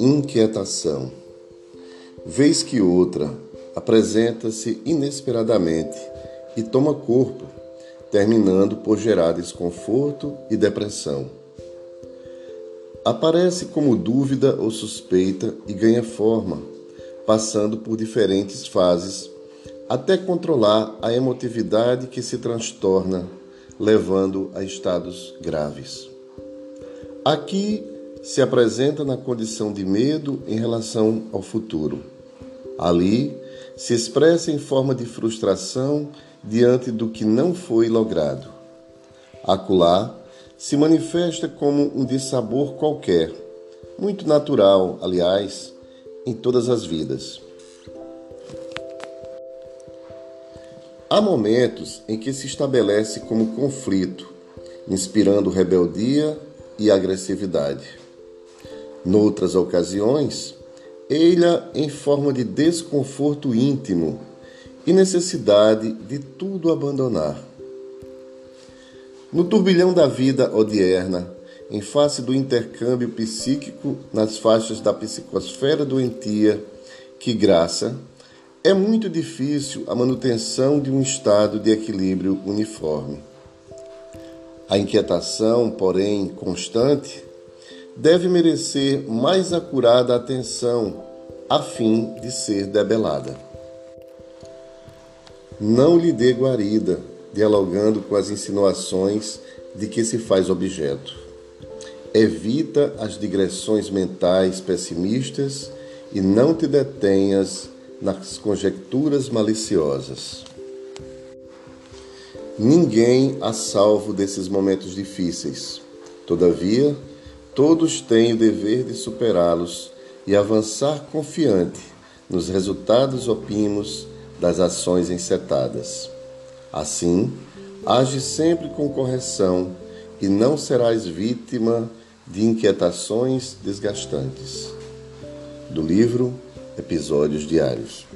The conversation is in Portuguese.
Inquietação. Vez que outra apresenta-se inesperadamente e toma corpo, terminando por gerar desconforto e depressão. Aparece como dúvida ou suspeita e ganha forma, passando por diferentes fases até controlar a emotividade que se transtorna, levando a estados graves. Aqui se apresenta na condição de medo em relação ao futuro. Ali se expressa em forma de frustração diante do que não foi logrado. Acolá se manifesta como um dissabor qualquer, muito natural, aliás, em todas as vidas. Há momentos em que se estabelece como conflito, inspirando rebeldia e agressividade. Noutras ocasiões, eila em forma de desconforto íntimo e necessidade de tudo abandonar. No turbilhão da vida odierna, em face do intercâmbio psíquico nas faixas da psicosfera doentia, que graça, é muito difícil a manutenção de um estado de equilíbrio uniforme. A inquietação, porém, constante, deve merecer mais acurada atenção a fim de ser debelada. Não lhe dê guarida, dialogando com as insinuações de que se faz objeto. Evita as digressões mentais pessimistas e não te detenhas nas conjecturas maliciosas. Ninguém a salvo desses momentos difíceis. Todavia, todos têm o dever de superá-los e avançar confiante nos resultados opimos das ações encetadas. Assim, age sempre com correção e não serás vítima de inquietações desgastantes. Do livro Episódios Diários.